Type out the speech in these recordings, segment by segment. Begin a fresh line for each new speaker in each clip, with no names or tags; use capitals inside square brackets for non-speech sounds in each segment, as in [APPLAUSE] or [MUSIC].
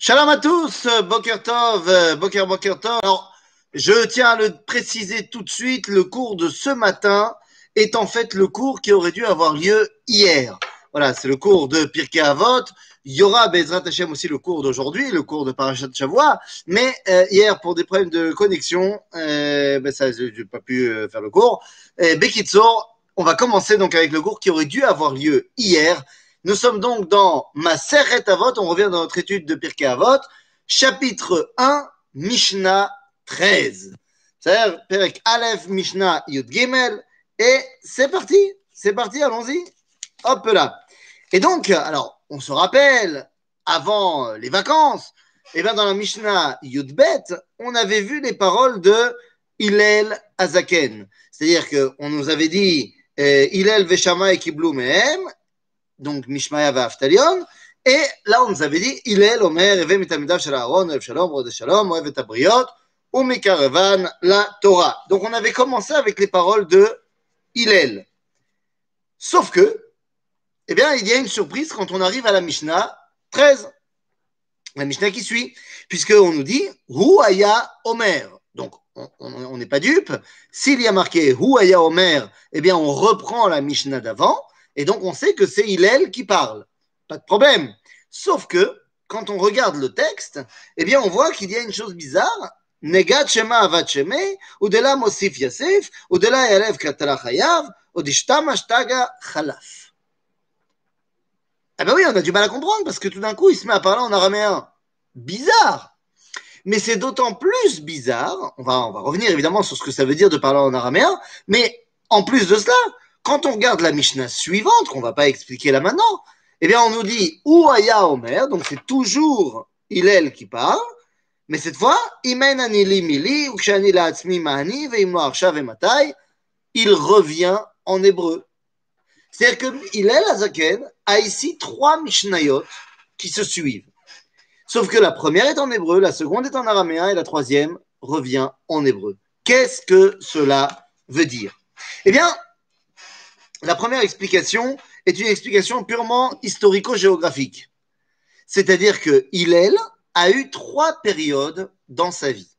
Shalom à tous, Boker Tov, Boker Boker Tov. Alors, je tiens à le préciser tout de suite, le cours de ce matin est en fait le cours qui aurait dû avoir lieu hier. Voilà, c'est le cours de Pirkei Avot. Il y aura Bezrat Hashem aussi le cours d'aujourd'hui, le cours de Parashat Shavua. Mais euh, hier, pour des problèmes de connexion, euh, ben ça, j'ai pas pu euh, faire le cours. Et on va commencer donc avec le cours qui aurait dû avoir lieu hier. Nous sommes donc dans Maseret Avot, on revient dans notre étude de Pirkei Avot, chapitre 1, Mishnah 13. C'est-à-dire, Perek Aleph, Mishnah, Yud Gimel, et c'est parti, c'est parti, allons-y. Hop là. Et donc, alors, on se rappelle, avant les vacances, et bien dans la Mishnah Yud Bet, on avait vu les paroles de Hillel Azaken. C'est-à-dire qu'on nous avait dit euh, Hillel Veshama et Kiblu Mehem, donc Mishmaya Aftalion. Et là, on nous avait dit Hillel Omer, Eve Mitamidav Shel Aaron, Ev Shalom, Rod Shalom, Oev et Abriot, la Torah. Donc, on avait commencé avec les paroles de Hillel. Sauf que, eh bien, il y a une surprise quand on arrive à la Mishnah 13. La Mishnah qui suit, puisqu'on nous dit Hu Aya Omer. Donc, on n'est pas dupe. S'il y a marqué Hu Aya Omer, eh bien, on reprend la Mishnah d'avant. Et donc, on sait que c'est Hillel qui parle. Pas de problème. Sauf que, quand on regarde le texte, eh bien, on voit qu'il y a une chose bizarre. Negat Shema Mosif Erev Katala Chayav. Eh ben oui, on a du mal à comprendre parce que tout d'un coup, il se met à parler en araméen. Bizarre. Mais c'est d'autant plus bizarre, on va, on va revenir évidemment sur ce que ça veut dire de parler en araméen, mais en plus de cela, quand on regarde la Mishnah suivante, qu'on va pas expliquer là maintenant, eh bien, on nous dit ou Aya Omer, donc c'est toujours Hillel qui parle, mais cette fois, il revient en hébreu. C'est-à-dire que Hillel Azaken a ici trois Mishnayot qui se suivent. Sauf que la première est en hébreu, la seconde est en araméen et la troisième revient en hébreu. Qu'est-ce que cela veut dire? Eh bien, la première explication est une explication purement historico-géographique. C'est-à-dire que Hillel a eu trois périodes dans sa vie.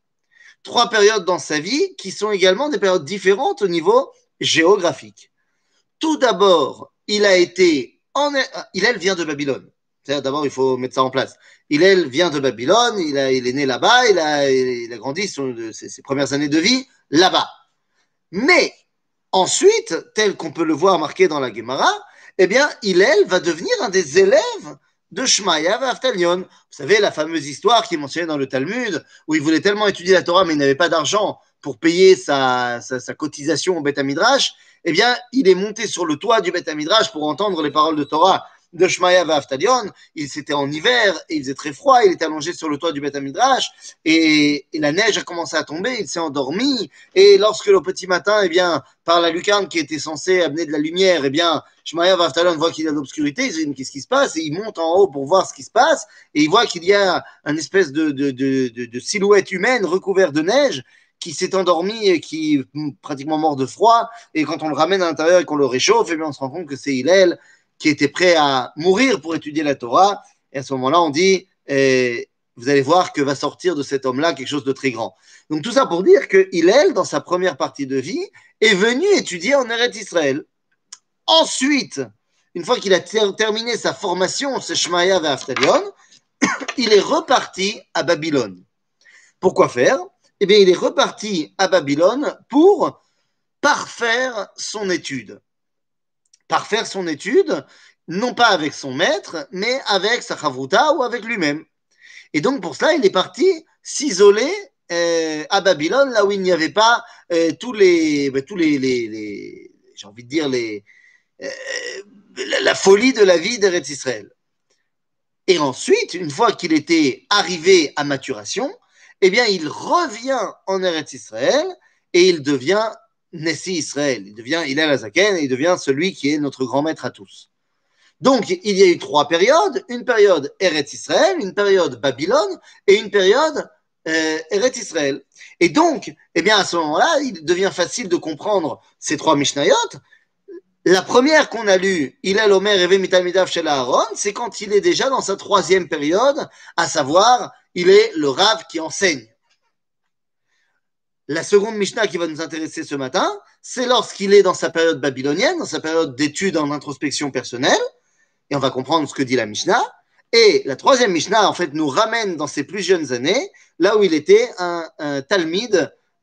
Trois périodes dans sa vie qui sont également des périodes différentes au niveau géographique. Tout d'abord, il a été vient de Babylone. D'abord, il faut mettre ça en place. Hillel vient de Babylone, il, est né là-bas, il a, grandi ses premières années de vie là-bas. Mais ensuite, tel qu'on peut le voir marqué dans la Gemara, eh bien, Hillel va devenir un des élèves de Shmaya Aftalion. Vous savez, la fameuse histoire qui est mentionnée dans le Talmud, où il voulait tellement étudier la Torah, mais il n'avait pas d'argent pour payer sa cotisation au Beth Midrash, eh bien, il est monté sur le toit du Beth Midrash pour entendre les paroles de Torah de Shmaya Aftalion. Il c'était en hiver et il faisait très froid. Il était allongé sur le toit du Beth Midrash et, la neige a commencé à tomber. Il s'est endormi et lorsque le petit matin, eh bien, par la lucarne qui était censée amener de la lumière, eh bien, Shmaya Aftalion voit qu'il y a de l'obscurité. Il se dit qu'est-ce qui se passe? Et il monte en haut pour voir ce qui se passe et il voit qu'il y a une espèce de, de, de, de, de silhouette humaine recouverte de neige qui s'est endormi et qui est pratiquement mort de froid. Et quand on le ramène à l'intérieur et qu'on le réchauffe, eh bien, on se rend compte que c'est Hillel qui était prêt à mourir pour étudier la Torah. Et à ce moment-là, on dit, eh, vous allez voir que va sortir de cet homme-là quelque chose de très grand. Donc tout ça pour dire que Hillel, dans sa première partie de vie, est venu étudier en Eretz Israël. Ensuite, une fois qu'il a ter terminé sa formation, ce Shmaya Aftalion, [COUGHS] il est reparti à Babylone. Pourquoi faire? Eh bien, il est reparti à Babylone pour parfaire son étude parfaire son étude, non pas avec son maître, mais avec sa chavruta ou avec lui-même. Et donc pour cela, il est parti s'isoler euh, à Babylone, là où il n'y avait pas euh, tous les, bah, tous les j'ai envie de dire les, euh, la, la, folie de la vie d'Eretz Israël. Et ensuite, une fois qu'il était arrivé à maturation, eh bien, il revient en Eretz Israël et il devient Nessi Israël. Il devient Hillel Azaken et il devient celui qui est notre grand maître à tous. Donc, il y a eu trois périodes une période Eretz Israël, une période Babylone et une période euh, Eretz Israël. Et donc, eh bien, à ce moment-là, il devient facile de comprendre ces trois Mishnayot. La première qu'on a lue, il est l'Omer Eve Mitamidav chez Aaron, c'est quand il est déjà dans sa troisième période, à savoir, il est le Rav qui enseigne. La seconde Mishnah qui va nous intéresser ce matin, c'est lorsqu'il est dans sa période babylonienne, dans sa période d'études en introspection personnelle, et on va comprendre ce que dit la Mishnah. Et la troisième Mishnah, en fait, nous ramène dans ses plus jeunes années, là où il était un, un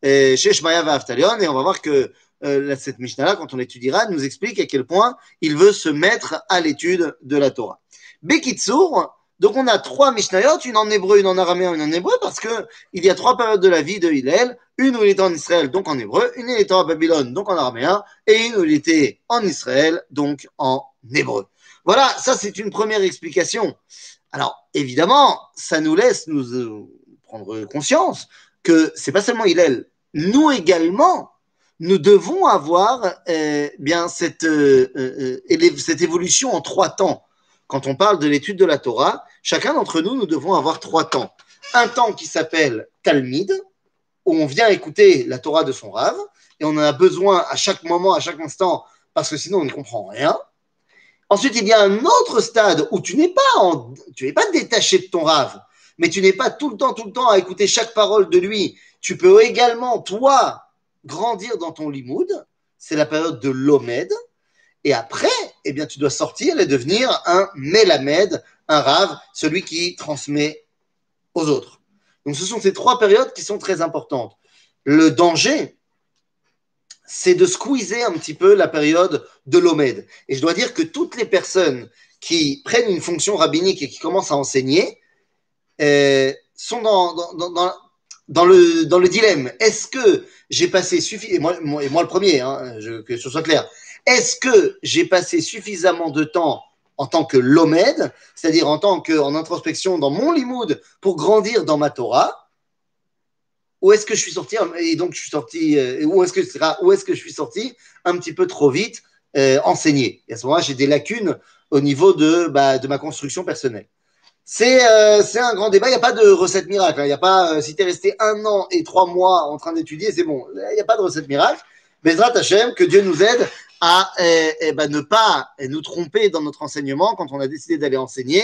euh, chez Shmaya Vaftalion, et on va voir que euh, cette Mishnah-là, quand on l'étudiera, nous explique à quel point il veut se mettre à l'étude de la Torah. Bekitsur, donc on a trois Mishnayot, une en hébreu, une en araméen, une en hébreu, parce que il y a trois périodes de la vie de Hillel, une où il était en Israël, donc en hébreu, une où il était en Babylone, donc en araméen, et une où il était en Israël, donc en hébreu. Voilà, ça c'est une première explication. Alors, évidemment, ça nous laisse nous euh, prendre conscience que c'est pas seulement Hillel, nous également, nous devons avoir euh, bien euh, cette évolution en trois temps. Quand on parle de l'étude de la Torah, chacun d'entre nous, nous devons avoir trois temps. Un temps qui s'appelle Talmid, où on vient écouter la Torah de son rave, et on en a besoin à chaque moment, à chaque instant, parce que sinon on ne comprend rien. Ensuite, il y a un autre stade où tu n'es pas, tu n'es pas détaché de ton rave, mais tu n'es pas tout le temps, tout le temps à écouter chaque parole de lui. Tu peux également, toi, grandir dans ton limoud, c'est la période de l'omed, et après, eh bien, tu dois sortir et devenir un melamed, un rave, celui qui transmet aux autres. Donc, ce sont ces trois périodes qui sont très importantes. Le danger, c'est de squeezer un petit peu la période de l'omed. Et je dois dire que toutes les personnes qui prennent une fonction rabbinique et qui commencent à enseigner euh, sont dans, dans, le, dans le dilemme. Est-ce que j'ai passé et moi le premier, hein, que ce soit clair, est-ce que j'ai passé suffisamment de temps en tant que lomed, c'est-à-dire en tant qu'en introspection dans mon limoud pour grandir dans ma Torah, ou est-ce que je suis sorti et donc je suis sorti, euh, où est-ce que où est-ce que je suis sorti un petit peu trop vite euh, enseigné? Et à ce moment-là, j'ai des lacunes au niveau de, bah, de ma construction personnelle. Euh, c'est un grand débat. Il n'y a pas de recette miracle. Hein. Il a pas, euh, si tu es resté un an et trois mois en train d'étudier, c'est bon. Il n'y a pas de recette miracle. Bezrat Hashem, que Dieu nous aide à eh, eh ben, ne pas eh, nous tromper dans notre enseignement quand on a décidé d'aller enseigner,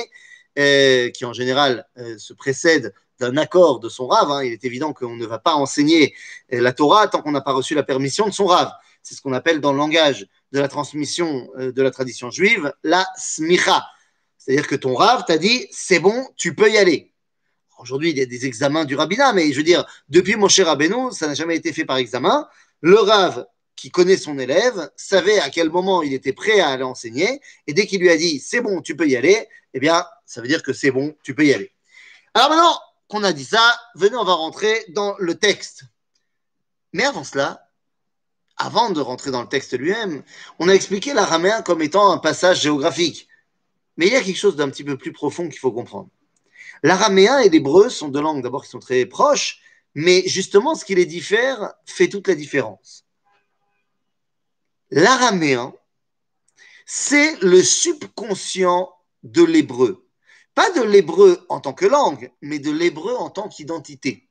qui en général se précède d'un accord de son rave. Hein. Il est évident qu'on ne va pas enseigner la Torah tant qu'on n'a pas reçu la permission de son rave. C'est ce qu'on appelle dans le langage de la transmission de la tradition juive la smicha. C'est-à-dire que ton rave t'a dit, c'est bon, tu peux y aller. Aujourd'hui, il y a des examens du rabbinat, mais je veux dire, depuis mon cher Rabbeinu, ça n'a jamais été fait par examen. Le rave qui connaît son élève savait à quel moment il était prêt à aller enseigner, et dès qu'il lui a dit, c'est bon, tu peux y aller, eh bien, ça veut dire que c'est bon, tu peux y aller. Alors maintenant qu'on a dit ça, venez, on va rentrer dans le texte. Mais avant cela, avant de rentrer dans le texte lui-même, on a expliqué l'araméen comme étant un passage géographique. Mais il y a quelque chose d'un petit peu plus profond qu'il faut comprendre. L'araméen et l'hébreu sont deux langues d'abord qui sont très proches, mais justement ce qui les diffère fait toute la différence. L'araméen, c'est le subconscient de l'hébreu. Pas de l'hébreu en tant que langue, mais de l'hébreu en tant qu'identité.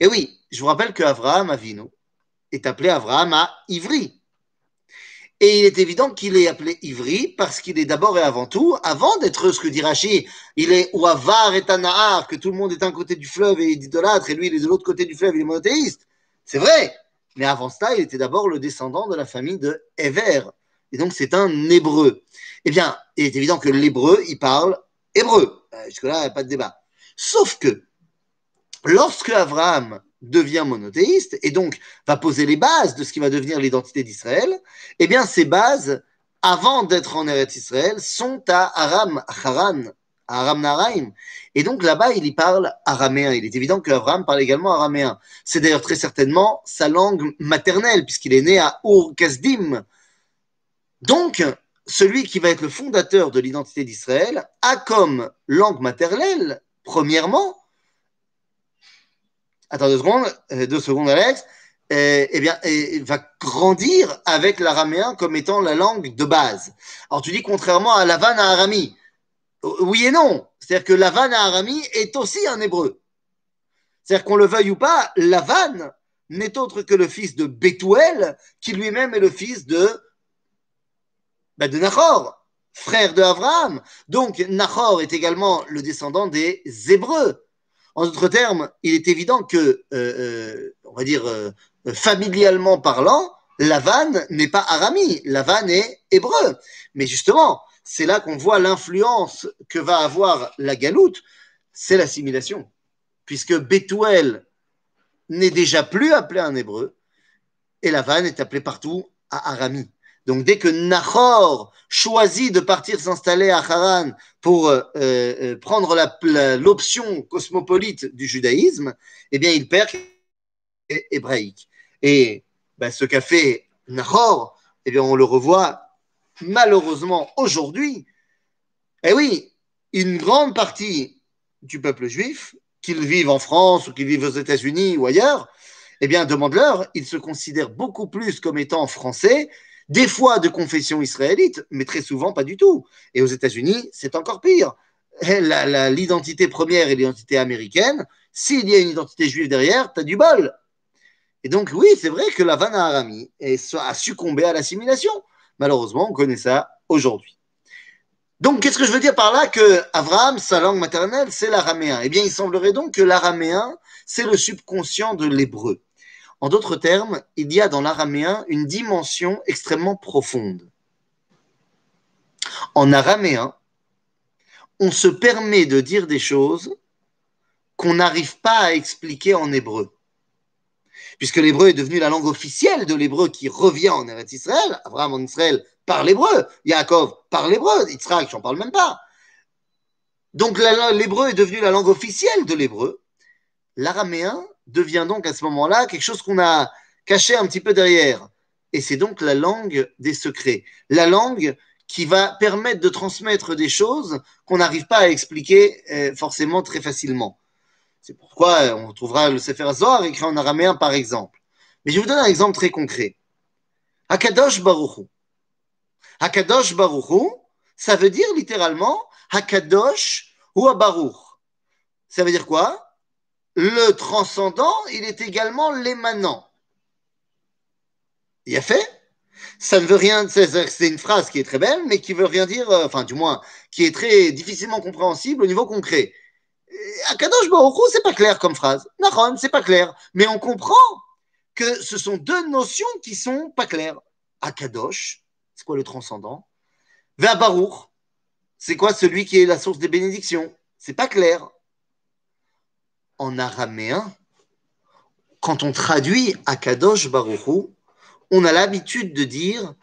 Et oui, je vous rappelle que Avraham Avino est appelé Avraham à Ivry. Et il est évident qu'il est appelé Ivri parce qu'il est d'abord et avant tout, avant d'être ce que dit Rashi, il est Ouavar et Tanahar, que tout le monde est d'un côté du fleuve et il idolâtre, et lui il est de l'autre côté du fleuve, il est monothéiste. C'est vrai. Mais avant cela, il était d'abord le descendant de la famille de Ever. Et donc c'est un hébreu. Eh bien, il est évident que l'hébreu, il parle hébreu. Euh, jusque-là, pas de débat. Sauf que, lorsque Abraham devient monothéiste et donc va poser les bases de ce qui va devenir l'identité d'Israël, eh bien ces bases, avant d'être en Eretz Israël, sont à Aram, Haran, à Aram. Et donc là-bas, il y parle araméen. Il est évident qu'Abraham parle également araméen. C'est d'ailleurs très certainement sa langue maternelle, puisqu'il est né à Ur-Kasdim. Donc, celui qui va être le fondateur de l'identité d'Israël a comme langue maternelle, premièrement, attends deux secondes, euh, deux secondes Alex, euh, eh bien, et va grandir avec l'araméen comme étant la langue de base. Alors tu dis contrairement à Lavan à Arami. Oui et non. C'est-à-dire que Lavan à Arami est aussi un hébreu. C'est-à-dire qu'on le veuille ou pas, Lavan n'est autre que le fils de Bethuel, qui lui-même est le fils de bah, Nahor, frère de Abraham. Donc Nahor est également le descendant des Hébreux. En d'autres termes, il est évident que, euh, euh, on va dire, euh, familialement parlant, Lavan n'est pas arami, Lavan est hébreu. Mais justement, c'est là qu'on voit l'influence que va avoir la galoute, c'est l'assimilation. Puisque Bethuel n'est déjà plus appelé un hébreu, et Lavan est appelé partout à Arami. Donc dès que Nahor choisit de partir s'installer à Haran pour euh, euh, prendre l'option cosmopolite du judaïsme, eh bien il perd hébraïque. Et ben, ce qu'a fait Nahor, eh bien on le revoit malheureusement aujourd'hui. Eh oui, une grande partie du peuple juif, qu'ils vivent en France ou qu'ils vivent aux États-Unis ou ailleurs, eh bien demande-leur, ils se considèrent beaucoup plus comme étant français des fois de confession israélite, mais très souvent pas du tout. Et aux États-Unis, c'est encore pire. L'identité première est l'identité américaine. S'il y a une identité juive derrière, tu as du bol. Et donc, oui, c'est vrai que la Vanna Arami a succombé à l'assimilation. Malheureusement, on connaît ça aujourd'hui. Donc, qu'est-ce que je veux dire par là Que Abraham, sa langue maternelle, c'est l'araméen? Eh bien, il semblerait donc que l'araméen, c'est le subconscient de l'hébreu. En d'autres termes, il y a dans l'araméen une dimension extrêmement profonde. En araméen, on se permet de dire des choses qu'on n'arrive pas à expliquer en hébreu. Puisque l'hébreu est devenu la langue officielle de l'hébreu qui revient en Eretz Israël. Abraham en Israël parle hébreu. Yaakov parle hébreu. Yitzhak, j'en parle même pas. Donc l'hébreu est devenu la langue officielle de l'hébreu. L'araméen devient donc à ce moment-là quelque chose qu'on a caché un petit peu derrière. Et c'est donc la langue des secrets. La langue qui va permettre de transmettre des choses qu'on n'arrive pas à expliquer euh, forcément très facilement. C'est pourquoi on trouvera le Sefer Zohar écrit en araméen par exemple. Mais je vous donne un exemple très concret. Hakadosh Baruchu. Hakadosh Baruchu, ça veut dire littéralement Hakadosh ou Baruch. Ça veut dire quoi? Le transcendant, il est également l'émanant. Il a fait? Ça ne veut rien, c'est une phrase qui est très belle, mais qui veut rien dire, euh, enfin du moins, qui est très difficilement compréhensible au niveau concret. Akadosh Baruch c'est pas clair comme phrase. Naron, c'est pas clair. Mais on comprend que ce sont deux notions qui sont pas claires. Akadosh, c'est quoi le transcendant? Baruch, c'est quoi celui qui est la source des bénédictions? C'est pas clair en araméen, quand on traduit Akadosh Baruchu, on a l'habitude de dire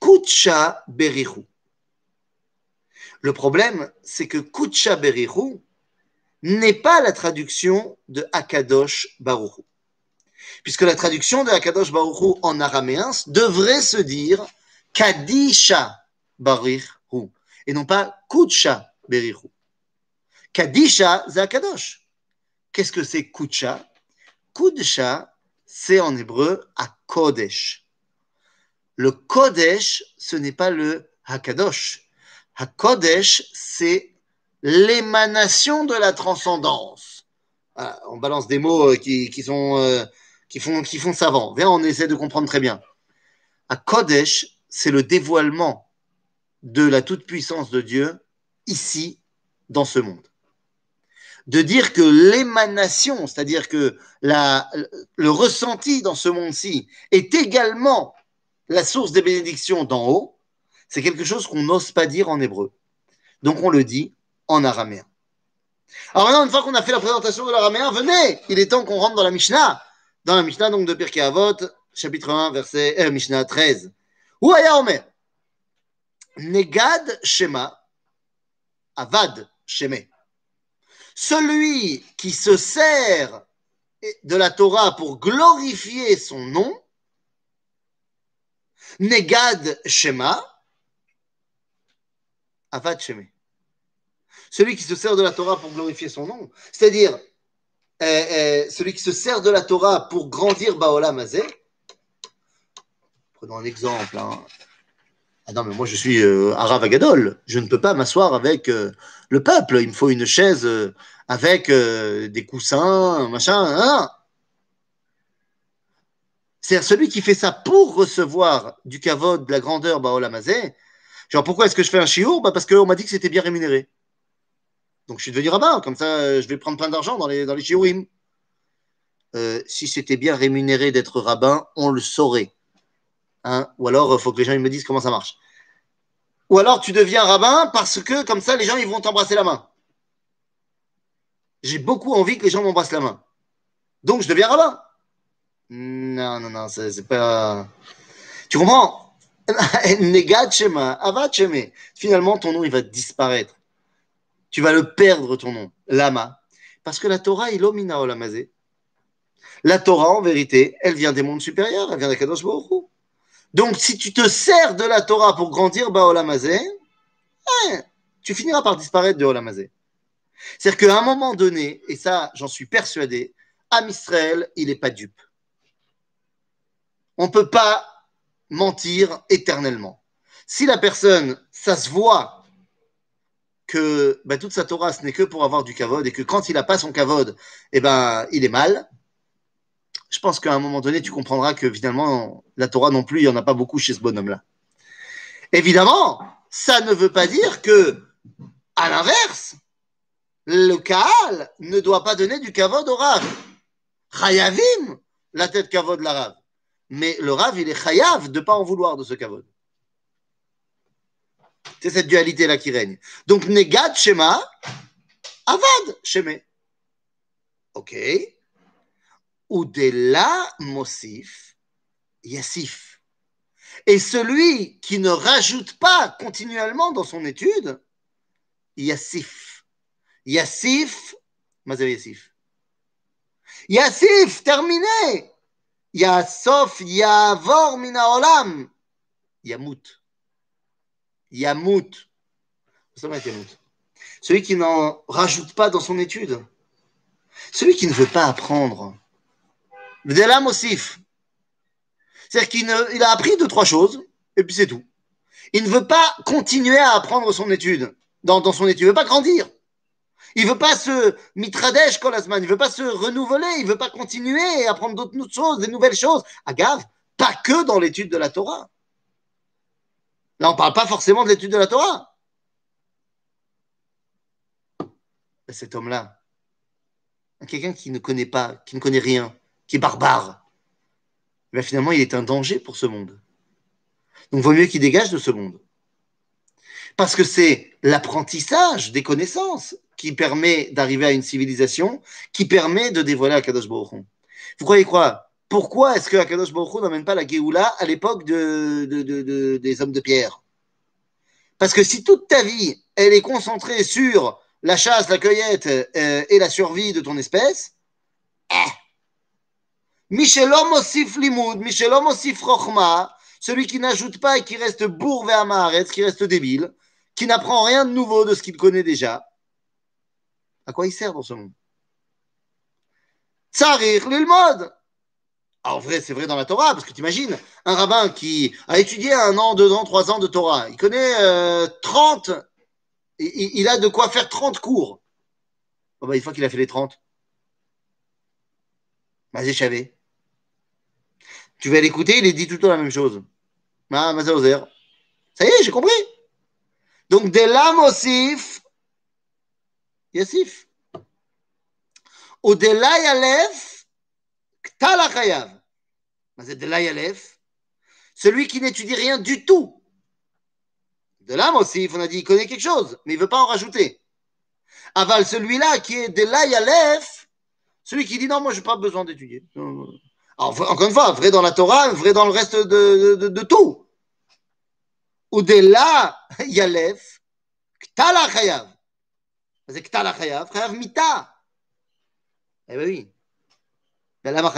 Kucha Berichu. Le problème, c'est que Kucha Berichu n'est pas la traduction de Akadosh Baruchu. Puisque la traduction de Akadosh Baruchu en araméen devrait se dire Kadisha Barichu et non pas Kucha Berichu. Kadisha, c'est Akadosh. Qu'est-ce que c'est Kucha Kudsha, c'est en hébreu à Kodesh. Le Kodesh, ce n'est pas le Hakadosh. Hakodesh, c'est l'émanation de la transcendance. on balance des mots euh, qui, sont, euh, qui, font, qui font savant. Viens, on essaie de comprendre très bien. Hakodesh, c'est le dévoilement de la toute-puissance de Dieu ici, dans ce monde de dire que l'émanation, c'est-à-dire que la, le ressenti dans ce monde-ci est également la source des bénédictions d'en haut, c'est quelque chose qu'on n'ose pas dire en hébreu. Donc on le dit en araméen. Alors maintenant, une fois qu'on a fait la présentation de l'araméen, venez, il est temps qu'on rentre dans la Mishnah. Dans la Mishnah donc de Pirkei Avot, chapitre 1, verset euh, Mishnah 13. Où aya Omer Negad Shema, Avad Shema celui qui se sert de la Torah pour glorifier son nom, Negad Shema, Avad Shema. Celui qui se sert de la Torah pour glorifier son nom, c'est-à-dire euh, euh, celui qui se sert de la Torah pour grandir Baolam Azeh. Prenons un exemple. Hein. Ah non, mais moi je suis euh. Je ne peux pas m'asseoir avec euh, le peuple. Il me faut une chaise avec des coussins, machin. Hein. C'est celui qui fait ça pour recevoir du kavod, de la grandeur, Baolamazé. Genre, pourquoi est-ce que je fais un chiour bah Parce qu'on m'a dit que c'était bien rémunéré. Donc, je suis devenu rabbin. Comme ça, euh, je vais prendre plein d'argent dans les, dans. Euh, si c'était bien rémunéré d'être rabbin, on le saurait. Hein? Ou alors, il faut que les gens ils me disent comment ça marche. Ou alors, tu deviens rabbin parce que, comme ça, les gens vont t'embrasser la main. J'ai beaucoup envie que les gens m'embrassent la main. Donc, je deviens rabbin. Non, non, non, c'est pas. Tu comprends? [LAUGHS] Finalement, ton nom, il va disparaître. Tu vas le perdre, ton nom. Lama. Parce que la Torah, il omina olamazé. La Torah, en vérité, elle vient des mondes supérieurs, elle vient de Kadosh Baruch Donc, si tu te sers de la Torah pour grandir, bah, olamazé, eh, tu finiras par disparaître de olamazé. C'est-à-dire qu'à un moment donné, et ça, j'en suis persuadé, Am Israël, il n'est pas dupe. On ne peut pas mentir éternellement. Si la personne, ça se voit que bah, toute sa Torah, ce n'est que pour avoir du kavod et que quand il n'a pas son kavod, eh ben, il est mal, je pense qu'à un moment donné, tu comprendras que finalement, la Torah non plus, il n'y en a pas beaucoup chez ce bonhomme-là. Évidemment, ça ne veut pas dire que, à l'inverse, le Kaal ne doit pas donner du kavod au Rav. Chayavim, la tête kavod de la Rav mais le Rav, il est chayav de ne pas en vouloir de ce kavod. C'est cette dualité-là qui règne. Donc, Negad Shema, Avad Sheme. Ok. Udela Mosif, Yassif. Et celui qui ne rajoute pas continuellement dans son étude, Yassif. Yassif, Mazav Yassif. Yassif, terminé. Yasof Yavor Mina Olam. Yamut. Yamut. Celui qui n'en rajoute pas dans son étude. Celui qui ne veut pas apprendre. V'delam Osif. C'est-à-dire qu'il il a appris deux, trois choses, et puis c'est tout. Il ne veut pas continuer à apprendre son étude, dans, son étude. Il ne veut pas grandir. Il veut pas se mitradesh kolasman, il veut pas se renouveler, il veut pas continuer à apprendre d'autres choses, des nouvelles choses. Agave, pas que dans l'étude de la Torah. Là, on parle pas forcément de l'étude de la Torah. Cet homme-là, quelqu'un qui ne connaît pas, qui ne connaît rien, qui est barbare, ben finalement, il est un danger pour ce monde. Donc, il vaut mieux qu'il dégage de ce monde. Parce que c'est l'apprentissage des connaissances qui permet d'arriver à une civilisation, qui permet de dévoiler Akadosh Baruch Vous croyez quoi? Pourquoi est-ce que Akadosh Baruch n'emmène pas la Géoula à l'époque de, des hommes de pierre? Parce que si toute ta vie, elle est concentrée sur la chasse, la cueillette euh, et la survie de ton espèce, eh, Michelom osif limoud, Michelom osif rochma, celui qui n'ajoute pas et qui reste bourvé à Maharetz, qui reste débile, qui n'apprend rien de nouveau de ce qu'il connaît déjà, à quoi il sert dans ce monde? Tsarir mode. En vrai, c'est vrai dans la Torah, parce que tu imagines, un rabbin qui a étudié un an, deux ans, trois ans de Torah, il connaît euh, 30, il, a de quoi faire 30 cours. Bon, bah, une fois qu'il a fait les 30, vas-y, chavé. Tu vas l'écouter, il est dit tout le temps la même chose. Ah, Ça y est, j'ai compris. Donc, des lames aussi, Yassif. Au-delà Yalef, Ktala Chayav. Mais de Yalef, celui qui n'étudie rien du tout. De l'âme aussi, on a dit, il connaît quelque chose, mais il ne veut pas en rajouter. Aval, celui-là qui est de Yalef, celui qui dit non, moi, je n'ai pas besoin d'étudier. encore une fois, vrai dans la Torah, vrai dans le reste de, de, de, tout. Au-delà Yalef, Ktala Chayav. C'est Ktal Chayav, Chayav Mita. Eh bien oui. Mais là, Chayav Mita. Et alors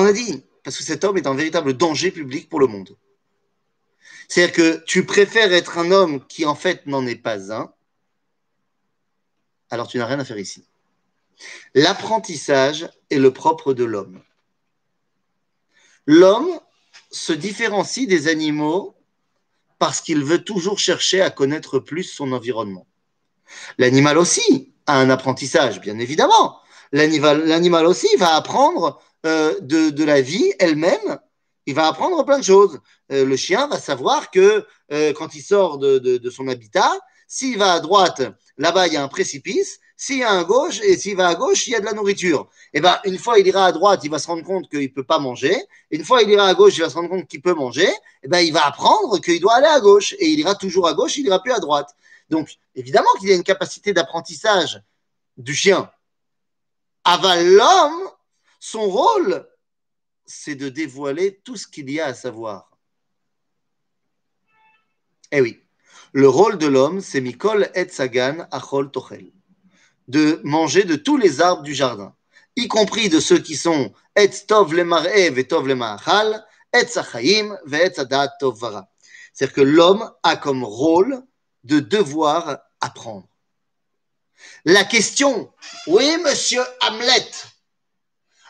on a dit, parce que cet homme est un véritable danger public pour le monde. C'est-à-dire que tu préfères être un homme qui en fait n'en est pas un, alors tu n'as rien à faire ici. L'apprentissage est le propre de l'homme. L'homme se différencie des animaux parce qu'il veut toujours chercher à connaître plus son environnement. L'animal aussi a un apprentissage, bien évidemment. L'animal aussi va apprendre euh, de, la vie elle-même il va apprendre plein de choses. Euh, le chien va savoir que euh, quand il sort de, son habitat, s'il va à droite, là-bas, il y a un précipice. S'il y a à gauche, et s'il va à gauche, il y a de la nourriture. Et ben, une fois il ira à droite, il va se rendre compte qu'il peut pas manger. Une fois il ira à gauche, il va se rendre compte qu'il peut manger. Et ben, il va apprendre qu'il doit aller à gauche. Et il ira toujours à gauche, il ira plus à droite. Donc, évidemment qu'il y a une capacité d'apprentissage du chien. Aval l'homme, son rôle, c'est de dévoiler tout ce qu'il y a à savoir. Eh oui, le rôle de l'homme, c'est Mikol et Sagan Achol Tochel, de manger de tous les arbres du jardin, y compris de ceux qui sont Et Tov le Mar'e Tov le Et Sachayim ve Adat Tov Vara. C'est-à-dire que l'homme a comme rôle de devoir apprendre. La question, oui, monsieur Hamlet,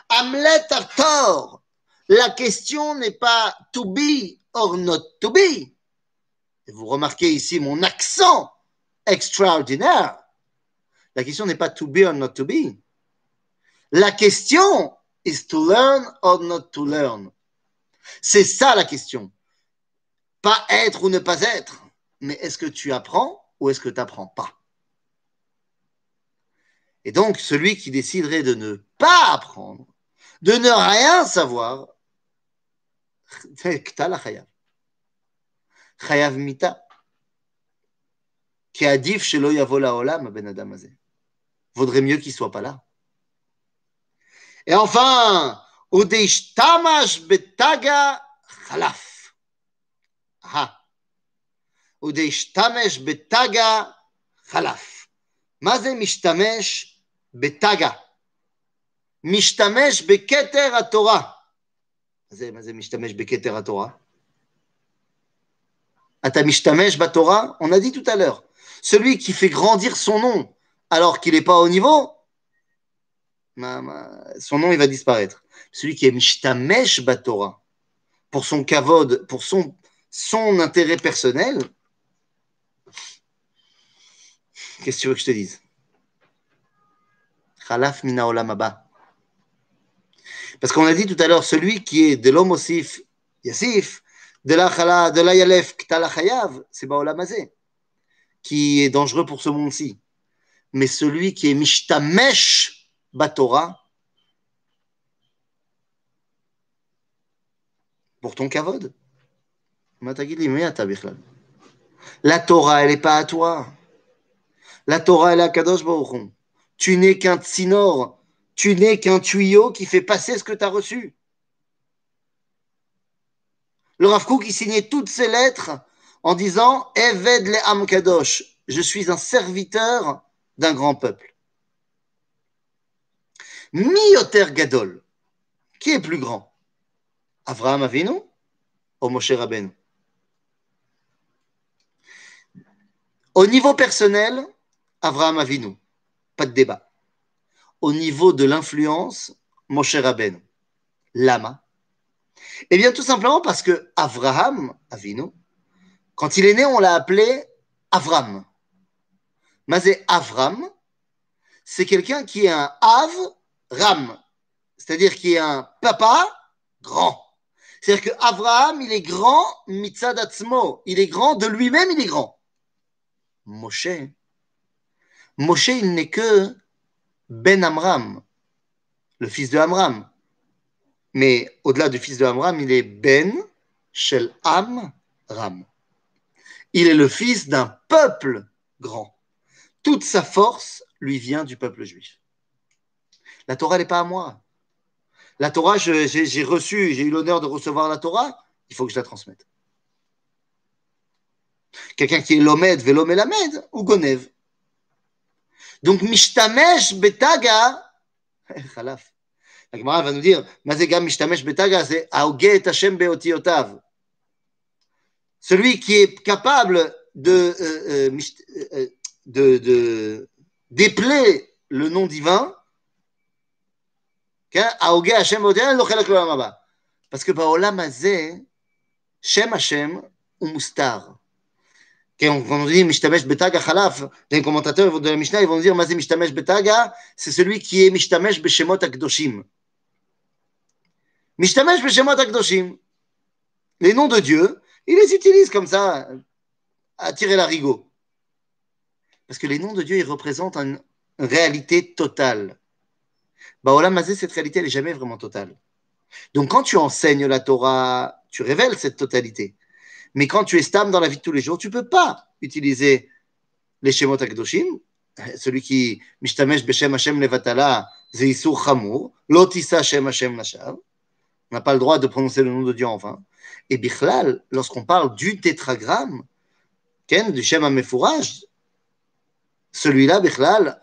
Hamlet a tort. La question n'est pas to be or not to be. Vous remarquez ici mon accent extraordinaire. La question n'est pas to be or not to be. La question is to learn or not to learn. C'est ça la question. Pas être ou ne pas être, mais est-ce que tu apprends ou est-ce que tu n'apprends pas? Et donc, celui qui déciderait de ne pas apprendre, de ne rien savoir, Chayav Mita, qui a dit ben Vaudrait mieux qu'il ne soit pas là. Et enfin, Odeish Tamash Betaga Khalaf. Ah. Odeish Tamesh Betaga Khalaf. Mazé Mishtamesh בטגה? משתמש בכתר התורה. זה, מה זה משתמש בכתר התורה? אתה משתמש בתורה? On a dit tout à l'heure. Celui qui fait grandir son nom alors qu'il n'est pas au niveau, son nom il va disparaître. Celui qui est mishtamesh batora pour son kavod, pour son, son intérêt personnel, qu'est-ce que tu veux que je te dise Khalaf mina olam haba. Parce qu'on a dit tout à l'heure, celui qui est de l'homme osif, yassif, de la chala, de la yalef, c'est baolamazé, qui est dangereux pour ce monde-ci. Mais celui qui est mishtamesh batora, pour ton kavod. La Torah, elle n'est pas à toi. La Torah, elle est à Kadosh Baruch Tu n'es qu'un tsinor tu n'es qu'un tuyau qui fait passer ce que tu as reçu. Le Rav il signait toutes ses lettres en disant Eved le Am Kadosh, je suis un serviteur d'un grand peuple. Mioter Gadol, qui est plus grand? Avraham Avinu ou Moshe Au niveau personnel, Avraham Avinu, pas de débat au niveau de l'influence, mon cher Aben Lama Eh bien, tout simplement parce que Avraham, Avinu, quand il est né, on l'a appelé Avram. Mais Avram, c'est quelqu'un qui est un Av-Ram, c'est-à-dire qui est un papa grand. C'est-à-dire que Avraham, il est grand, mitzadatzmo, il est grand, de lui-même, il est grand. Moshe, Moshe, il n'est que ben Amram, le fils de Amram. Mais au-delà du fils de Amram, il est Ben Shel Amram. Il est le fils d'un peuple grand. Toute sa force lui vient du peuple juif. La Torah n'est pas à moi. La Torah, j'ai reçu, j'ai eu l'honneur de recevoir la Torah, il faut que je la transmette. Quelqu'un qui est l'Omed, Velomelamed ou Gonev? Donc, משתמש בתגה, [LAUGHS] חלף. הגמרא והנדיר, מה זה גם משתמש בתגה? זה ההוגה את השם באותיותיו. Celui qui est capable de, euh, euh, euh, euh de, de dépeler le nom divin, כן? ההוגה השם באותיותיו, לא חלק לעולם הבא. פסקו בעולם הזה, שם השם הוא מוסתר. Quand on dit Mishtamesh Betaga Khalaf, les commentateurs de la Mishnah, ils vont dire Mazi Mishtamesh Betaga, c'est celui qui est Mishtamesh Beshemot Akdoshim. Mishtamesh Beshemot Akdoshim. Les noms de Dieu, il les utilise comme ça, à tirer l'arigot. Parce que les noms de Dieu, ils représentent une réalité totale. Bah, Olam cette réalité, elle n'est jamais vraiment totale. Donc, quand tu enseignes la Torah, tu révèles cette totalité. Mais quand tu es stable dans la vie de tous les jours, tu ne peux pas utiliser les Shemot HaKadoshim. Celui qui Mishtamesh Beshem Hashem Levatala, Zeisur Chamour, Lotissa Shem Hashem Nashav. On n'a pas le droit de prononcer le nom de Dieu en vain. Et Bichlal, lorsqu'on parle du tétragramme, Ken, du Shem Amefouraj, celui-là, Bichlal,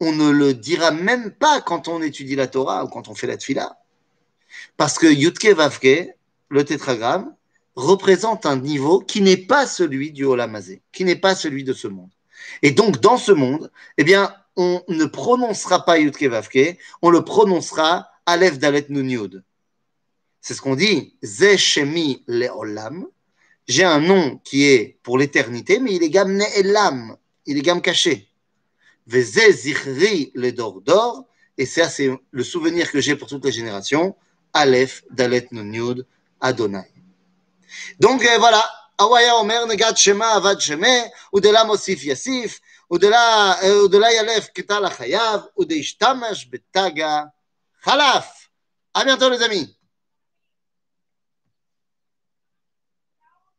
on ne le dira même pas quand on étudie la Torah ou quand on fait la Tfila. Parce que Yutke Vavke, le tétragramme, représente un niveau qui n'est pas celui du Olamazé, qui n'est pas celui de ce monde. Et donc, dans ce monde, eh bien, on ne prononcera pas Yutke Vavke, on le prononcera Aleph Dalet Nun C'est ce qu'on dit, Zeshemi Le Olam. J'ai un nom qui est pour l'éternité, mais il est gam Elam, il est gam caché. Veze Zichri Le Dor et ça, c'est le souvenir que j'ai pour toutes les générations. Aleph Dalet Nun Adonai. Donc voilà, Awaya Omer Negat Shema Avad Sheme, Udela Mosif Yasif, Udela Yalef Ketal Achayav, Udeishtamash Betaga Khalaf. À bientôt les amis.